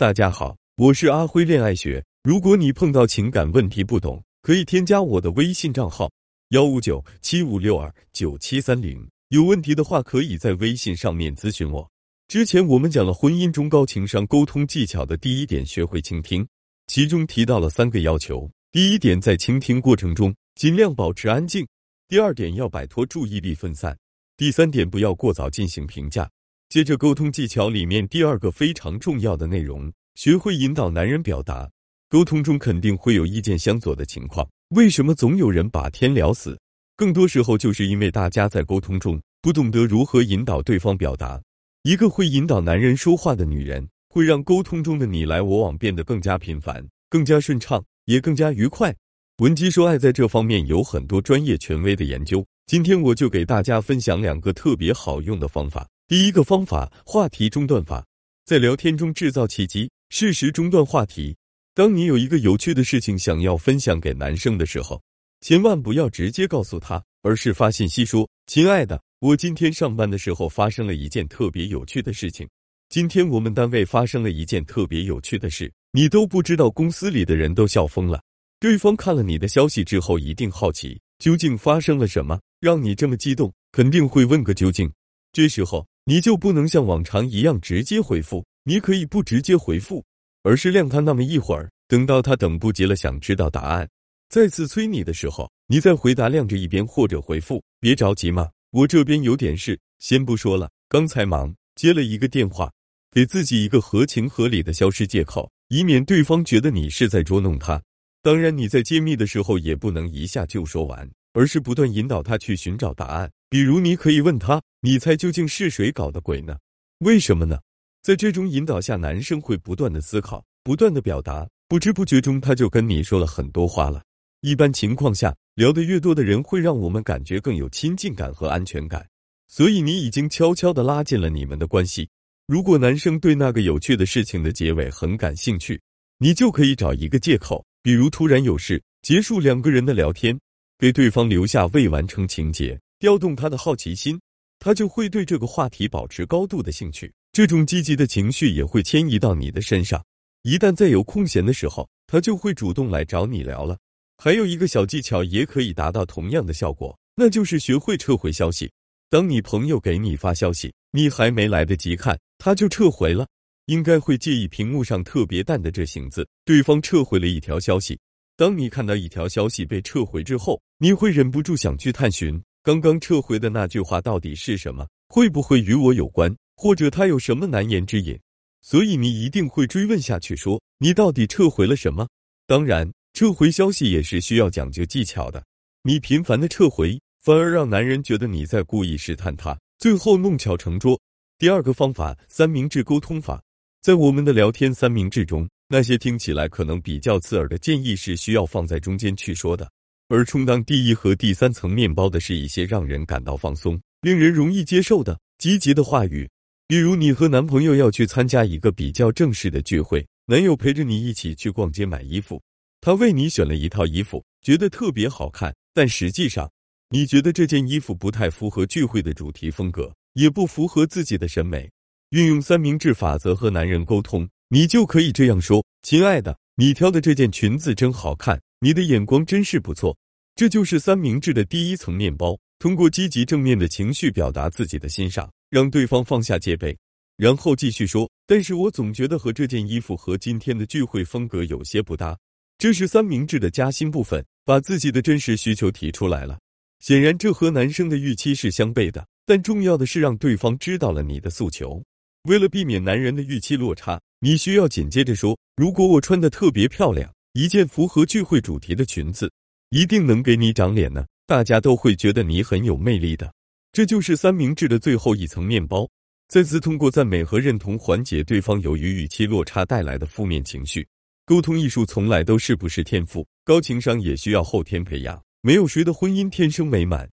大家好，我是阿辉恋爱学。如果你碰到情感问题不懂，可以添加我的微信账号幺五九七五六二九七三零。有问题的话，可以在微信上面咨询我。之前我们讲了婚姻中高情商沟通技巧的第一点，学会倾听，其中提到了三个要求。第一点，在倾听过程中尽量保持安静；第二点，要摆脱注意力分散；第三点，不要过早进行评价。接着，沟通技巧里面第二个非常重要的内容，学会引导男人表达。沟通中肯定会有意见相左的情况，为什么总有人把天聊死？更多时候就是因为大家在沟通中不懂得如何引导对方表达。一个会引导男人说话的女人，会让沟通中的你来我往变得更加频繁、更加顺畅，也更加愉快。文姬说爱在这方面有很多专业权威的研究，今天我就给大家分享两个特别好用的方法。第一个方法，话题中断法，在聊天中制造契机，适时中断话题。当你有一个有趣的事情想要分享给男生的时候，千万不要直接告诉他，而是发信息说：“亲爱的，我今天上班的时候发生了一件特别有趣的事情。今天我们单位发生了一件特别有趣的事，你都不知道，公司里的人都笑疯了。”对方看了你的消息之后，一定好奇究竟发生了什么，让你这么激动，肯定会问个究竟。这时候。你就不能像往常一样直接回复，你可以不直接回复，而是晾他那么一会儿，等到他等不及了，想知道答案，再次催你的时候，你再回答晾着一边或者回复，别着急嘛，我这边有点事，先不说了，刚才忙接了一个电话，给自己一个合情合理的消失借口，以免对方觉得你是在捉弄他。当然，你在揭秘的时候也不能一下就说完。而是不断引导他去寻找答案。比如，你可以问他：“你猜究竟是谁搞的鬼呢？为什么呢？”在这种引导下，男生会不断的思考，不断的表达，不知不觉中他就跟你说了很多话了。一般情况下，聊得越多的人，会让我们感觉更有亲近感和安全感。所以，你已经悄悄的拉近了你们的关系。如果男生对那个有趣的事情的结尾很感兴趣，你就可以找一个借口，比如突然有事，结束两个人的聊天。给对方留下未完成情节，调动他的好奇心，他就会对这个话题保持高度的兴趣。这种积极的情绪也会迁移到你的身上。一旦再有空闲的时候，他就会主动来找你聊了。还有一个小技巧也可以达到同样的效果，那就是学会撤回消息。当你朋友给你发消息，你还没来得及看，他就撤回了，应该会介意屏幕上特别淡的这行字。对方撤回了一条消息。当你看到一条消息被撤回之后，你会忍不住想去探寻刚刚撤回的那句话到底是什么，会不会与我有关，或者他有什么难言之隐？所以你一定会追问下去，说你到底撤回了什么？当然，撤回消息也是需要讲究技巧的。你频繁的撤回，反而让男人觉得你在故意试探他，最后弄巧成拙。第二个方法，三明治沟通法，在我们的聊天三明治中。那些听起来可能比较刺耳的建议是需要放在中间去说的，而充当第一和第三层面包的是一些让人感到放松、令人容易接受的积极的话语。比如，你和男朋友要去参加一个比较正式的聚会，男友陪着你一起去逛街买衣服，他为你选了一套衣服，觉得特别好看，但实际上你觉得这件衣服不太符合聚会的主题风格，也不符合自己的审美。运用三明治法则和男人沟通。你就可以这样说：“亲爱的，你挑的这件裙子真好看，你的眼光真是不错。”这就是三明治的第一层面包。通过积极正面的情绪表达自己的欣赏，让对方放下戒备，然后继续说：“但是我总觉得和这件衣服和今天的聚会风格有些不搭。”这是三明治的夹心部分，把自己的真实需求提出来了。显然，这和男生的预期是相悖的，但重要的是让对方知道了你的诉求。为了避免男人的预期落差。你需要紧接着说：“如果我穿的特别漂亮，一件符合聚会主题的裙子，一定能给你长脸呢。大家都会觉得你很有魅力的。”这就是三明治的最后一层面包。再次通过赞美和认同缓解对方由于语气落差带来的负面情绪。沟通艺术从来都是不是天赋，高情商也需要后天培养。没有谁的婚姻天生美满，